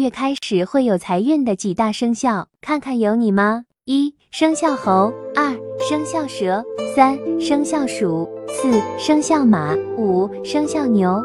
月开始会有财运的几大生肖看看有你吗？一生肖猴二生肖蛇三生肖鼠四生肖马五生肖牛。